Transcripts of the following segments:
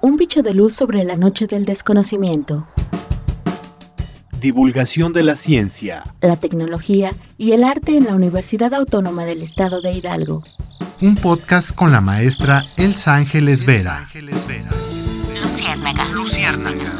Un bicho de luz sobre la noche del desconocimiento. Divulgación de la ciencia, la tecnología y el arte en la Universidad Autónoma del Estado de Hidalgo. Un podcast con la maestra Elsa Ángeles Vera. Luciérnaga. Luciérnaga.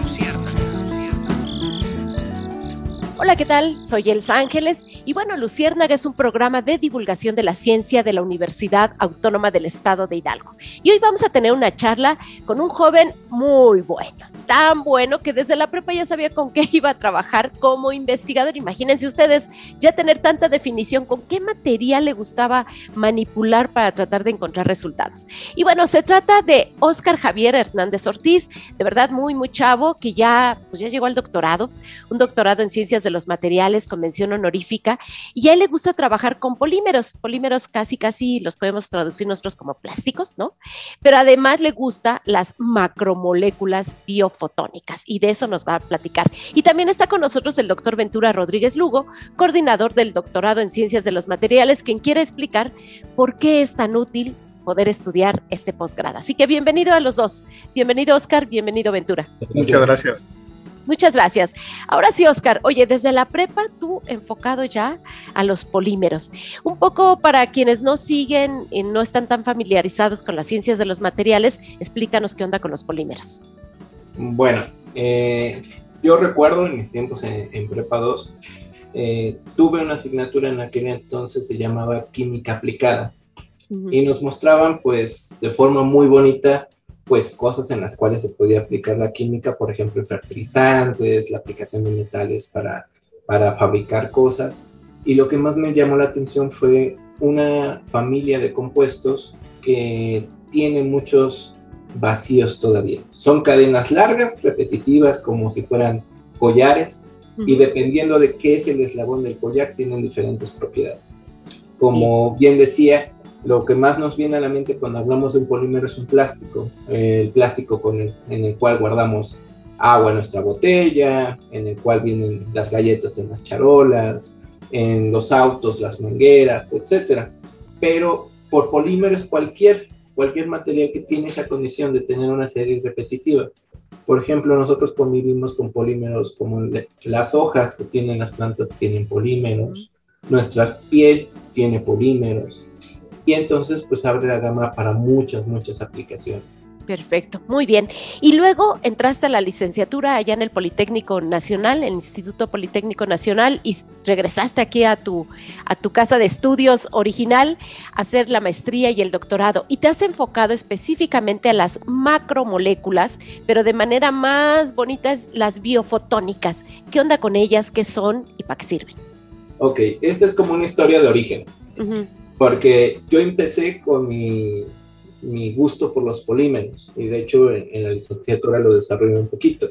Hola, ¿qué tal? Soy Elsa Ángeles y bueno, Luciérnaga es un programa de divulgación de la ciencia de la Universidad Autónoma del Estado de Hidalgo. Y hoy vamos a tener una charla con un joven muy bueno, tan bueno que desde la prepa ya sabía con qué iba a trabajar como investigador. Imagínense ustedes ya tener tanta definición con qué material le gustaba manipular para tratar de encontrar resultados. Y bueno, se trata de Óscar Javier Hernández Ortiz, de verdad muy, muy chavo, que ya, pues ya llegó al doctorado, un doctorado en ciencias de los materiales, convención honorífica, y a él le gusta trabajar con polímeros, polímeros casi, casi los podemos traducir nosotros como plásticos, ¿no? Pero además le gusta las macromoléculas biofotónicas, y de eso nos va a platicar. Y también está con nosotros el doctor Ventura Rodríguez Lugo, coordinador del doctorado en ciencias de los materiales, quien quiere explicar por qué es tan útil poder estudiar este posgrado. Así que bienvenido a los dos. Bienvenido Oscar, bienvenido Ventura. Muchas gracias. Muchas gracias. Ahora sí, Oscar, oye, desde la prepa tú enfocado ya a los polímeros. Un poco para quienes no siguen y no están tan familiarizados con las ciencias de los materiales, explícanos qué onda con los polímeros. Bueno, eh, yo recuerdo en mis tiempos en, prepa 2, eh, tuve una asignatura en aquel entonces se llamaba química aplicada y nos mostraban pues de forma muy bonita pues cosas en las cuales se podía aplicar la química, por ejemplo, fertilizantes, la aplicación de metales para, para fabricar cosas. Y lo que más me llamó la atención fue una familia de compuestos que tiene muchos vacíos todavía. Son cadenas largas, repetitivas, como si fueran collares, y dependiendo de qué es el eslabón del collar, tienen diferentes propiedades. Como bien decía, lo que más nos viene a la mente cuando hablamos de un polímero es un plástico, el plástico con en el cual guardamos agua en nuestra botella, en el cual vienen las galletas en las charolas, en los autos, las mangueras, etc. Pero por polímero es cualquier, cualquier material que tiene esa condición de tener una serie repetitiva. Por ejemplo, nosotros convivimos con polímeros como las hojas que tienen las plantas tienen polímeros, nuestra piel tiene polímeros, y entonces pues abre la gama para muchas, muchas aplicaciones. Perfecto, muy bien. Y luego entraste a la licenciatura allá en el Politécnico Nacional, el Instituto Politécnico Nacional, y regresaste aquí a tu, a tu casa de estudios original a hacer la maestría y el doctorado. Y te has enfocado específicamente a las macromoléculas, pero de manera más bonita es las biofotónicas. ¿Qué onda con ellas? ¿Qué son y para qué sirven? Ok, esta es como una historia de orígenes porque yo empecé con mi, mi, gusto por los polímeros y de hecho en, la licenciatura lo desarrollé un poquito.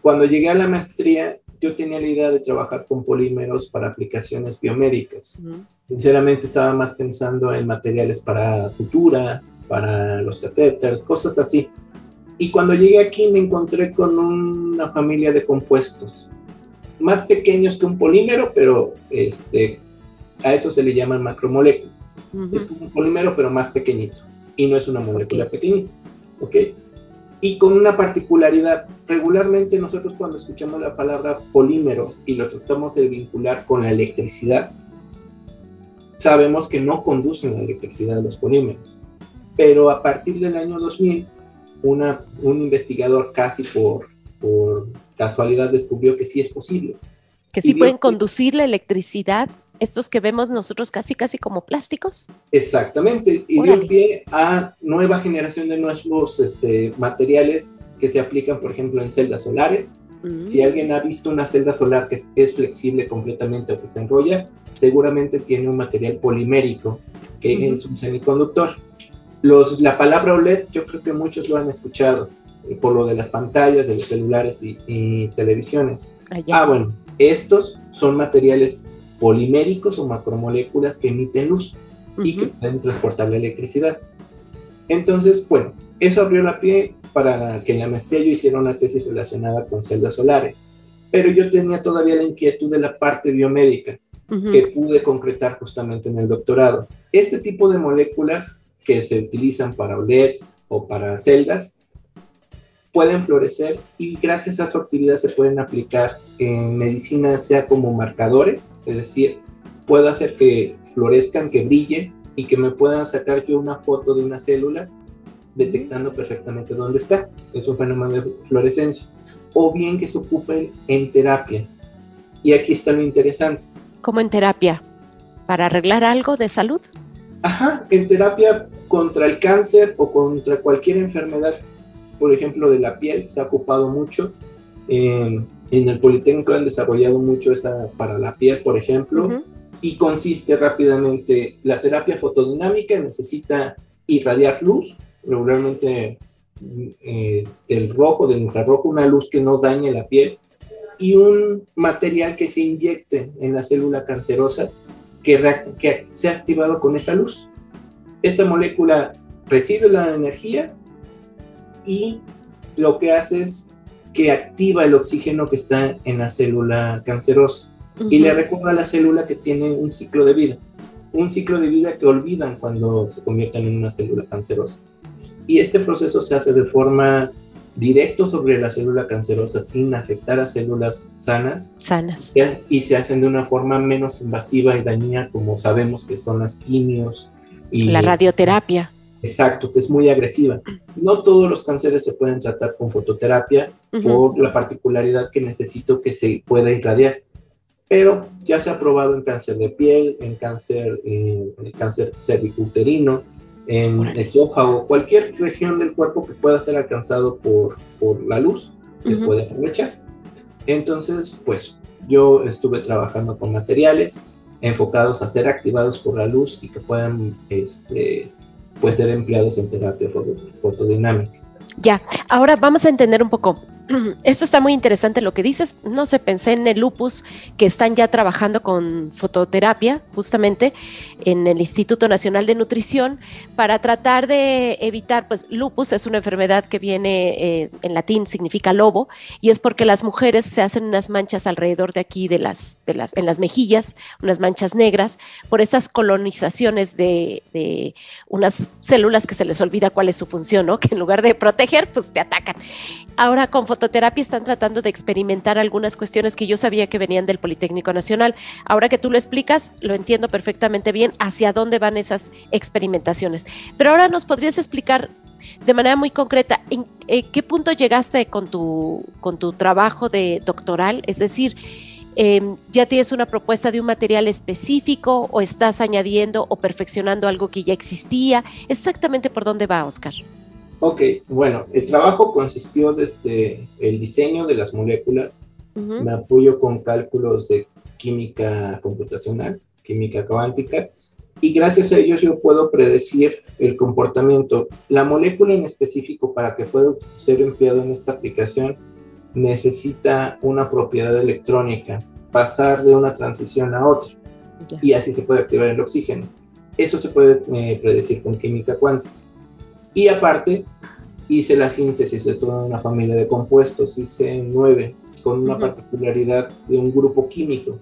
Cuando llegué a la maestría, yo tenía la idea de trabajar con polímeros para aplicaciones biomédicas. Sinceramente estaba más pensando en materiales para sutura, para los catéteres, cosas así. Y cuando llegué aquí me encontré con una familia de compuestos, más pequeños que un polímero, pero este, a eso se le llaman macromoléculas. Es como un polímero, pero más pequeñito. Y no es una molécula pequeñita. ¿Ok? Y con una particularidad, regularmente nosotros cuando escuchamos la palabra polímero y lo tratamos de vincular con la electricidad, sabemos que no conducen la electricidad los polímeros. Pero a partir del año 2000, una, un investigador casi por, por casualidad descubrió que sí es posible. Que sí pueden conducir la electricidad estos que vemos nosotros casi casi como plásticos. Exactamente, y dio pie a nueva generación de nuevos este, materiales que se aplican, por ejemplo, en celdas solares. Mm. Si alguien ha visto una celda solar que es, flexible completamente o que se enrolla, seguramente tiene un material polimérico, que es un semiconductor. Los, la palabra OLED, yo creo que muchos lo han escuchado, eh, por lo de las pantallas, de los celulares y, televisiones. Ah, bueno, estos son materiales poliméricos o macromoléculas que emiten luz y que pueden transportar la electricidad. Entonces, bueno, eso abrió la pie para que en la maestría yo hiciera una tesis relacionada con celdas solares, pero yo tenía todavía la inquietud de la parte biomédica que pude concretar justamente en el doctorado. Este tipo de moléculas que se utilizan para OLEDs o para celdas pueden florecer y gracias a su actividad se pueden aplicar en medicina, sea como marcadores, es decir, puedo hacer que florezcan, que brillen y que me puedan sacar yo una foto de una célula detectando perfectamente dónde está. Es un fenómeno de fluorescencia. O bien que se ocupen en terapia. Y aquí está lo interesante. ¿Cómo en terapia? ¿Para arreglar algo de salud? Ajá, en terapia contra el cáncer o contra cualquier enfermedad, por ejemplo, de la piel, se ha ocupado mucho. en el Politécnico han desarrollado mucho esa para la piel, por ejemplo, y consiste rápidamente, la terapia fotodinámica necesita irradiar luz, regularmente eh, del rojo, del infrarrojo, una luz que no dañe la piel, y un material que se inyecte en la célula cancerosa que, que se ha activado con esa luz. Esta molécula recibe la energía y lo que hace es que activa el oxígeno que está en la célula cancerosa y le recuerda a la célula que tiene un ciclo de vida, un ciclo de vida que olvidan cuando se convierten en una célula cancerosa. Y este proceso se hace de forma directo sobre la célula cancerosa sin afectar a células sanas. Sanas. Y se hacen de una forma menos invasiva y dañina, como sabemos que son las quimios. Y, la radioterapia. Exacto, que es muy agresiva. No todos los cánceres se pueden tratar con fototerapia por la particularidad que necesito que se pueda irradiar pero ya se ha probado en cáncer de piel, en cáncer, en cáncer cervicuterino, en esófago, cualquier región del cuerpo que pueda ser alcanzado por, por la luz, se puede aprovechar. Entonces, pues yo estuve trabajando con materiales enfocados a ser activados por la luz y que puedan este, pues, ser empleados en terapia fotodinámica. Ya, ahora vamos a entender un poco esto está muy interesante lo que dices. No sé, pensé en el lupus, que están ya trabajando con fototerapia, justamente en el Instituto Nacional de Nutrición, para tratar de evitar, pues lupus es una enfermedad que viene eh, en latín, significa lobo, y es porque las mujeres se hacen unas manchas alrededor de aquí, de las, de las, en las mejillas, unas manchas negras, por estas colonizaciones de, de unas células que se les olvida cuál es su función, ¿no? Que en lugar de proteger, pues te atacan. Ahora con fototerapia están tratando de experimentar algunas cuestiones que yo sabía que venían del Politécnico Nacional. Ahora que tú lo explicas, lo entiendo perfectamente bien hacia dónde van esas experimentaciones. Pero ahora nos podrías explicar de manera muy concreta en, qué punto llegaste con tu, con tu trabajo de doctoral, es decir, em, ¿Ya tienes una propuesta de un material específico o estás añadiendo o perfeccionando algo que ya existía? Exactamente por dónde va, Oscar. Ok, bueno, el trabajo consistió desde el diseño de las moléculas, me apoyo con cálculos de química computacional, química cuántica, y gracias a ellos yo puedo predecir el comportamiento. La molécula en específico para que pueda ser empleado en esta aplicación necesita una propiedad electrónica, pasar de una transición a otra, y así se puede activar el oxígeno. Eso se puede eh, predecir con química cuántica. Y aparte, hice la síntesis de toda una familia de compuestos, hice nueve, con una particularidad de un grupo químico,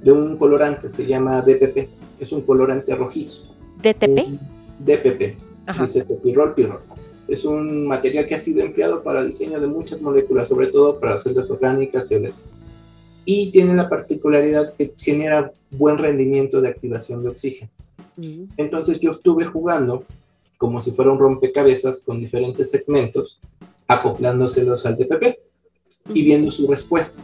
de un colorante, se llama DPP, es un colorante rojizo. ¿DTP? DPP, dice pirrol, pirrol. Es un material que ha sido empleado para el diseño de muchas moléculas, sobre todo para celdas orgánicas y Y tiene la particularidad que genera buen rendimiento de activación de oxígeno. Entonces yo estuve jugando como si fuera un rompecabezas con diferentes segmentos, acoplándoselos al TPP y viendo su respuesta.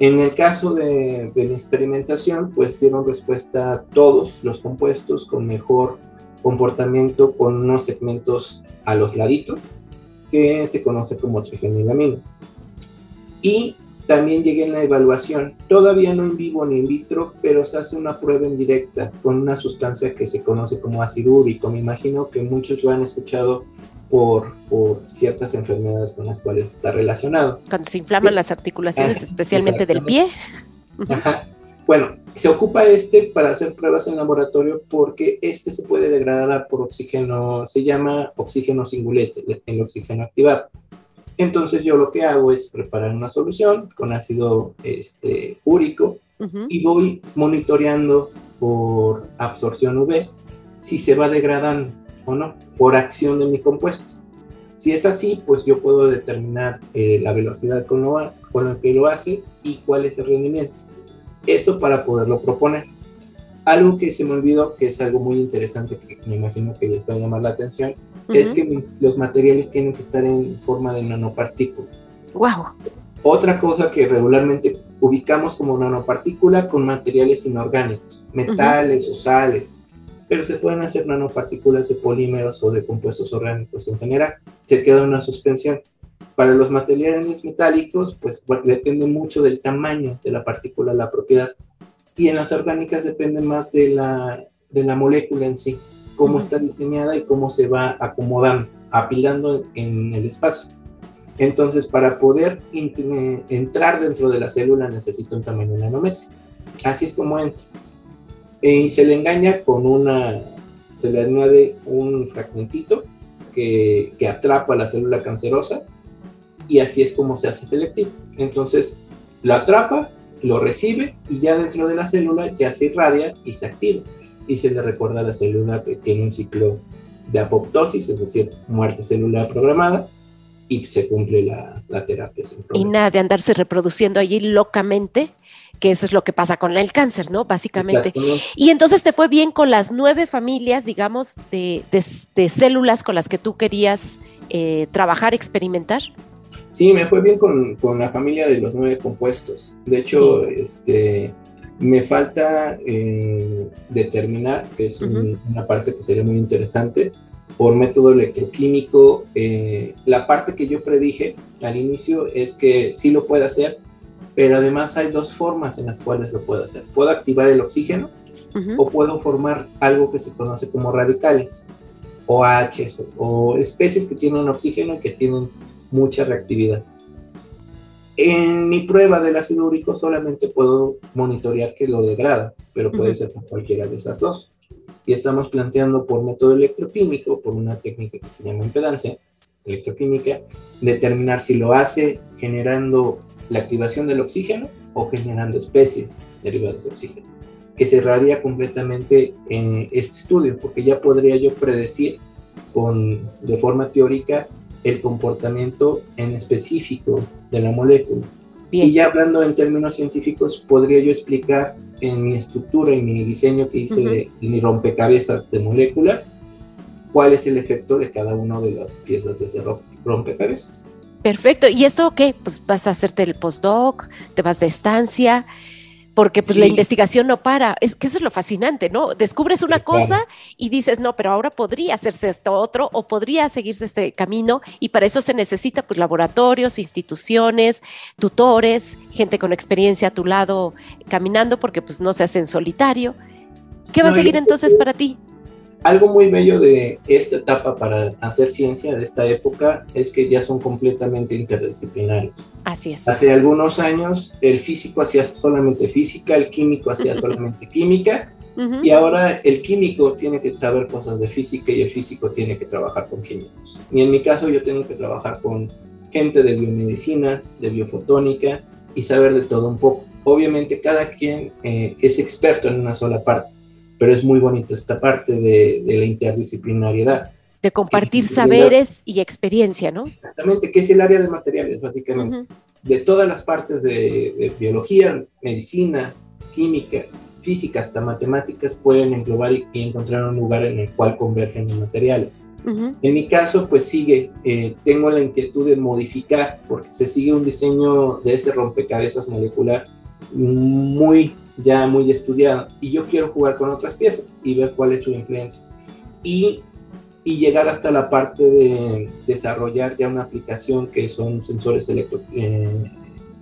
En el caso de, de mi experimentación, pues dieron respuesta todos los compuestos con mejor comportamiento con unos segmentos a los laditos, que se conoce como trifenilamina. Y también llegué en la evaluación, todavía no en vivo ni in vitro, pero se hace una prueba en directa con una sustancia que se conoce como ácido úrico. Me imagino que muchos lo han escuchado por, por ciertas enfermedades con las cuales está relacionado. Cuando se inflaman las articulaciones, especialmente del pie. Ajá. Bueno, se ocupa este para hacer pruebas en laboratorio porque este se puede degradar por oxígeno, se llama oxígeno singulete, el oxígeno activado. Entonces yo lo que hago es preparar una solución con ácido este, úrico y voy monitoreando por absorción UV si se va degradando o no, por acción de mi compuesto. Si es así, pues yo puedo determinar eh, la velocidad con, lo, con la que lo hace y cuál es el rendimiento. Eso para poderlo proponer. Algo que se me olvidó, que es algo muy interesante que me imagino que les va a llamar la atención, es que los materiales tienen que estar en forma de nanopartícula. ¡Wow! Otra cosa que regularmente ubicamos como nanopartícula con materiales inorgánicos, metales o sales, pero se pueden hacer nanopartículas de polímeros o de compuestos orgánicos en general. Se queda una suspensión. Para los materiales metálicos, pues depende mucho del tamaño de la partícula, la propiedad. Y en las orgánicas depende más de la, de la molécula en sí, cómo está diseñada y cómo se va acomodando, apilando en el espacio. Entonces, para poder entrar dentro de la célula necesita un tamaño nanómetro. Así es como entra. Y se le engaña con una, se le añade un fragmentito que, que atrapa la célula cancerosa y así es como se hace selectivo. Entonces, lo atrapa, lo recibe y ya dentro de la célula ya se irradia y se activa. Y se le recuerda a la célula que tiene un ciclo de apoptosis, es decir, muerte celular programada, y se cumple la, la terapia. y nada de andarse reproduciendo allí locamente, que eso es lo que pasa con el cáncer, ¿no? Básicamente. Y entonces te fue bien con las nueve familias, digamos, de, de, células con las que tú querías eh, trabajar, experimentar. Sí, me fue bien con, con, la familia de los nueve compuestos. De hecho, este, me falta eh, determinar, que es una parte que sería muy interesante, por método electroquímico. Eh, la parte que yo predije al inicio es que sí lo puede hacer, pero además hay dos formas en las cuales lo puede hacer. Puedo activar el oxígeno o puedo formar algo que se conoce como radicales, o OH, o especies que tienen oxígeno y que tienen mucha reactividad. En mi prueba del ácido úrico solamente puedo monitorear que lo degrada, pero puede ser con cualquiera de esas dos y estamos planteando por método electroquímico, por una técnica que se llama impedancia electroquímica, determinar si lo hace generando la activación del oxígeno o generando especies derivadas de oxígeno, que cerraría completamente en este estudio, porque ya podría yo predecir con, de forma teórica el comportamiento en específico de la molécula. Y ya hablando en términos científicos, podría yo explicar en mi estructura y mi diseño que hice de mi rompecabezas de moléculas, cuál es el efecto de cada una de las piezas de ese rompecabezas. Perfecto. ¿Y esto qué? Pues vas a hacerte el postdoc, te vas de estancia porque pues la investigación no para. Es que eso es lo fascinante, ¿no? Descubres una cosa y dices, no, pero ahora podría hacerse esto otro o podría seguirse este camino y para eso se necesita pues laboratorios, instituciones, tutores, gente con experiencia a tu lado caminando porque pues no se hace en solitario. ¿Qué va a seguir entonces para ti? Algo muy bello de esta etapa para hacer ciencia de esta época es que ya son completamente interdisciplinarios. Así es. Hace algunos años el físico hacía solamente física, el químico hacía solamente química y ahora el químico tiene que saber cosas de física y el físico tiene que trabajar con químicos. Y en mi caso yo tengo que trabajar con gente de biomedicina, de biofotónica y saber de todo un poco. Obviamente cada quien eh, es experto en una sola parte pero es muy bonito esta parte de, la interdisciplinariedad. De compartir saberes y experiencia, ¿no? Exactamente, que es el área de materiales, básicamente. De todas las partes de, biología, medicina, química, física, hasta matemáticas, pueden englobar y, encontrar un lugar en el cual convergen los materiales. En mi caso, pues sigue, eh, tengo la inquietud de modificar, porque se sigue un diseño de ese rompecabezas molecular muy ya muy estudiado y yo quiero jugar con otras piezas y ver cuál es su influencia. Y, y llegar hasta la parte de desarrollar ya una aplicación que son sensores electro, eh,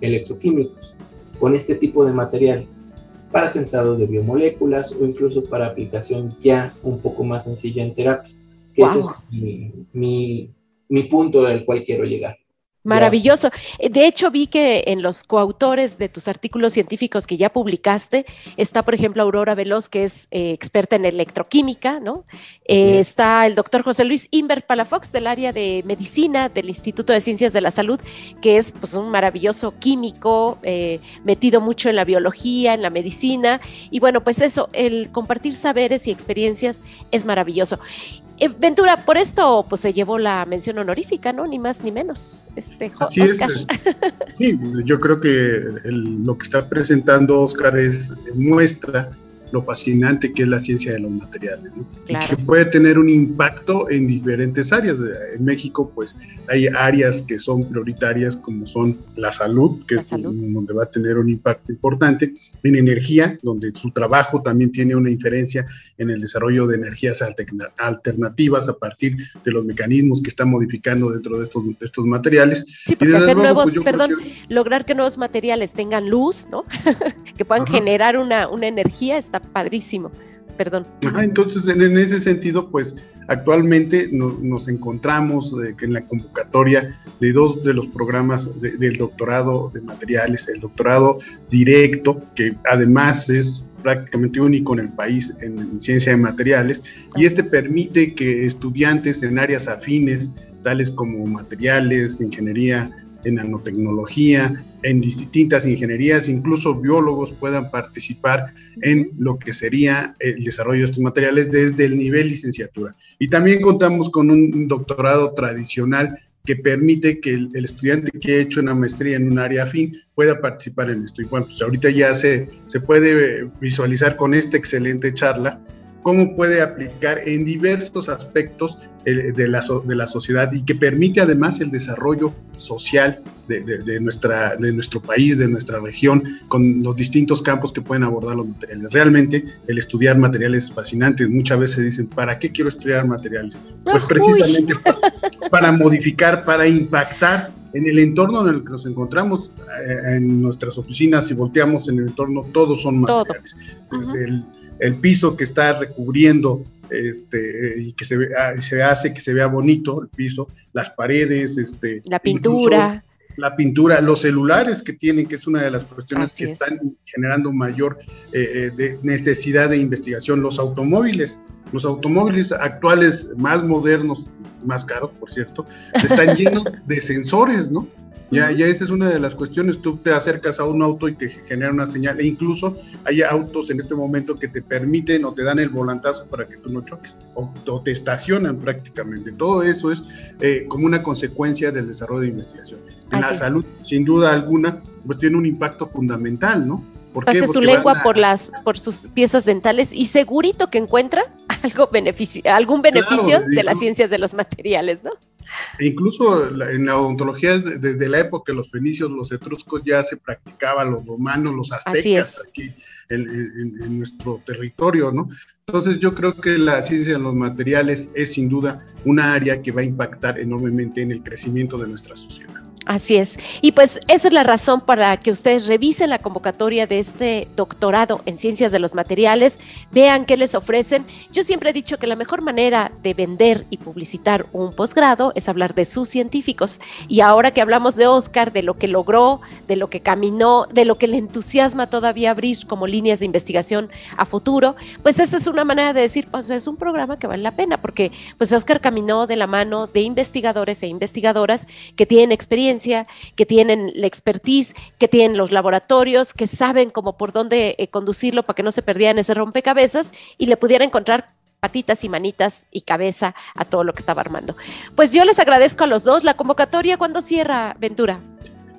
electroquímicos con este tipo de materiales para sensado de biomoléculas o incluso para aplicación ya un poco más sencilla en terapia, que ese es mi, mi, mi punto al cual quiero llegar. Maravilloso. Eh, de hecho, vi que en los coautores de tus artículos científicos que ya publicaste está, por ejemplo, Aurora Veloz, que es eh, experta en electroquímica, ¿no? Eh, está el doctor José Luis Inver Palafox del área de medicina del Instituto de Ciencias de la Salud, que es pues, un maravilloso químico, metido mucho en la biología, en la medicina. Y bueno, pues eso, el compartir saberes y experiencias es maravilloso. Eh, Ventura, por esto pues se llevó la mención honorífica, ¿no? Ni más ni menos. Este, Oscar. sí, yo creo que lo que está presentando Oscar es muestra lo fascinante que es la ciencia de los materiales, que puede tener un impacto en diferentes áreas. En México, pues hay áreas que son prioritarias como son la salud, que es donde va a tener un impacto importante, en energía, donde su trabajo también tiene una inferencia en el desarrollo de energías alternativas a partir de los mecanismos que están modificando dentro de estos, estos materiales. Sí, porque hacer nuevos, pues, perdón, lograr que nuevos materiales tengan luz, ¿no? que puedan generar una, una energía, está padrísimo. Perdón. entonces, en, ese sentido, pues actualmente nos encontramos eh, en la convocatoria de dos de los programas del doctorado de materiales, el doctorado directo, que además es prácticamente único en el país en, ciencia de materiales, y este permite que estudiantes en áreas afines, tales como materiales, ingeniería en nanotecnología, en distintas ingenierías, incluso biólogos puedan participar en lo que sería el desarrollo de estos materiales desde el nivel licenciatura. Y también contamos con un doctorado tradicional que permite que el, estudiante que ha hecho una maestría en un área afín pueda participar en esto. Y bueno, pues ahorita ya se, se puede visualizar con esta excelente charla cómo puede aplicar en diversos aspectos eh, de, la, de la sociedad y que permite además el desarrollo social de, nuestra, de nuestro país, de nuestra región, con los distintos campos que pueden abordar los materiales. Realmente el estudiar materiales es fascinante. Muchas veces dicen, ¿para qué quiero estudiar materiales? Pues precisamente para, modificar, para impactar en el entorno en el que nos encontramos, eh, en nuestras oficinas, si volteamos en el entorno, todos son materiales el piso que está recubriendo este, y que se, ah, se hace que se vea bonito el piso, las paredes, este, la pintura. La pintura, los celulares que tienen, que es una de las cuestiones que están generando mayor eh, eh, necesidad de investigación, los automóviles. Los automóviles actuales más modernos, más caros, por cierto, están llenos de sensores, ¿no? Ya, ya esa es una de las cuestiones. Tú te acercas a un auto y te genera una señal. E incluso hay autos en este momento que te permiten o te dan el volantazo para que tú no choques. O, te estacionan prácticamente. Todo eso es eh, como una consecuencia del desarrollo de investigación. En la salud, sin duda alguna, pues tiene un impacto fundamental, ¿no? Pase su lengua por las por sus piezas dentales y segurito que encuentra algo beneficio, algún beneficio de las ciencias de los materiales, ¿no? E incluso en la odontología, desde la época de los fenicios, los etruscos ya se practicaba, los romanos, los aztecas aquí en, nuestro territorio, ¿no? Entonces yo creo que la ciencia de los materiales es sin duda una área que va a impactar enormemente en el crecimiento de nuestra sociedad. Así es. Y pues esa es la razón para que ustedes revisen la convocatoria de este doctorado en ciencias de los materiales, vean qué les ofrecen. Yo siempre he dicho que la mejor manera de vender y publicitar un posgrado es hablar de sus científicos. Y ahora que hablamos de Oscar, de lo que logró, de lo que caminó, de lo que le entusiasma todavía abrir como líneas de investigación a futuro, pues esa es una manera de decir, pues es un programa que vale la pena, porque pues Oscar caminó de la mano de investigadores e investigadoras que tienen experiencia que tienen la expertise, que tienen los laboratorios, que saben cómo por dónde eh, conducirlo para que no se perdiera en ese rompecabezas y le pudiera encontrar patitas y manitas y cabeza a todo lo que estaba armando. Pues yo les agradezco a los dos. La convocatoria, ¿cuándo cierra, Ventura?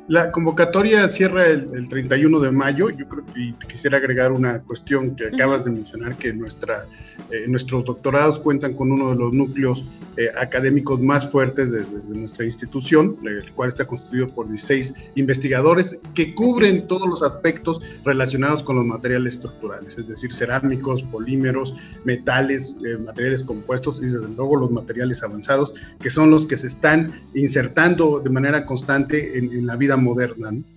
La convocatoria cierra el, 31 de mayo. Yo creo que quisiera agregar una cuestión que acabas de mencionar, que nuestra eh, nuestros doctorados cuentan con uno de los núcleos eh, académicos más fuertes de, nuestra institución, el cual está constituido por 16 investigadores que cubren todos los aspectos relacionados con los materiales estructurales, es decir, cerámicos, polímeros, metales, eh, materiales compuestos y desde luego los materiales avanzados, que son los que se están insertando de manera constante en, en la vida moderna.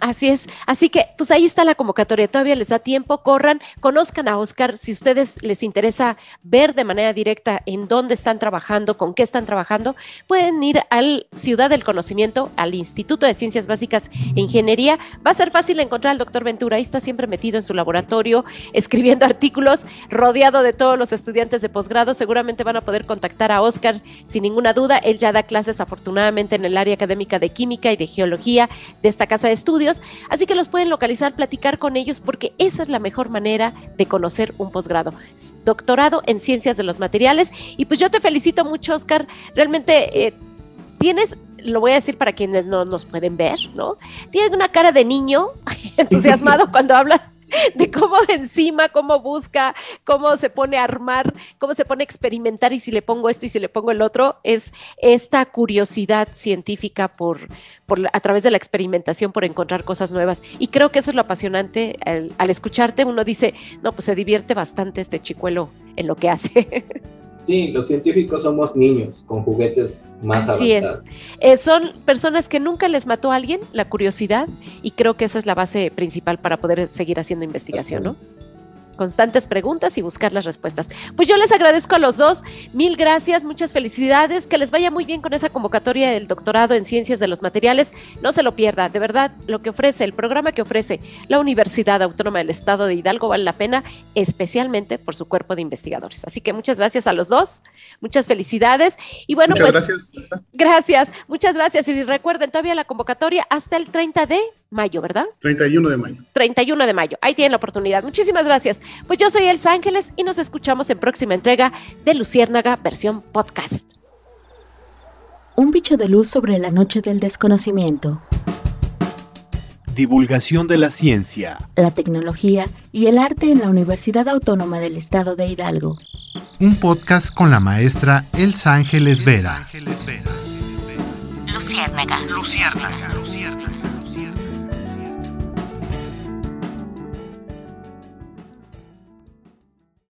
Así es. Así que, pues ahí está la convocatoria. Todavía les da tiempo. Corran, conozcan a Oscar. Si ustedes les interesa ver de manera directa en dónde están trabajando, con qué están trabajando, pueden ir al Ciudad del Conocimiento, al Instituto de Ciencias Básicas e Ingeniería. Va a ser fácil encontrar al doctor Ventura. Ahí está siempre metido en su laboratorio, escribiendo artículos, rodeado de todos los estudiantes de posgrado. Seguramente van a poder contactar a Oscar sin ninguna duda. Él ya da clases, afortunadamente, en el área académica de química y de geología de esta casa casa de estudios, así que los pueden localizar, platicar con ellos, porque esa es la mejor manera de conocer un posgrado. Doctorado en Ciencias de los Materiales. Y pues yo te felicito mucho, Oscar. Realmente eh, tienes lo voy a decir para quienes no nos pueden ver, ¿no? Tiene una cara de niño entusiasmado cuando habla de cómo de encima, cómo busca, cómo se pone a armar, cómo se pone a experimentar y si le pongo esto y si le pongo el otro, es esta curiosidad científica por, por a través de la experimentación por encontrar cosas nuevas. Y creo que eso es lo apasionante. Al, al escucharte uno dice, no, pues se divierte bastante este chicuelo en lo que hace. Sí, los científicos somos niños con juguetes más Así es. Eh, son personas que nunca les mató a alguien la curiosidad y creo que esa es la base principal para poder seguir haciendo investigación, ¿no? Constantes preguntas y buscar las respuestas. Pues yo les agradezco a los dos, mil gracias, muchas felicidades, que les vaya muy bien con esa convocatoria del doctorado en ciencias de los materiales, no se lo pierda, de verdad, lo que ofrece, el programa que ofrece la Universidad Autónoma del Estado de Hidalgo vale la pena, especialmente por su cuerpo de investigadores. Así que muchas gracias a los dos, muchas felicidades y bueno, muchas pues gracias. Gracias, muchas gracias y recuerden todavía la convocatoria hasta el 30 de mayo, ¿verdad? 31 de mayo. 31 de mayo. Ahí tienen la oportunidad. Muchísimas gracias. Pues yo soy Elsa Ángeles y nos escuchamos en próxima entrega de Luciérnaga versión podcast. Un bicho de luz sobre la noche del desconocimiento. Divulgación de la ciencia, la tecnología y el arte en la Universidad Autónoma del Estado de Hidalgo. Un podcast con la maestra Elsa Ángeles Vera. Luciérnaga. Luciérnaga. Luciérnaga.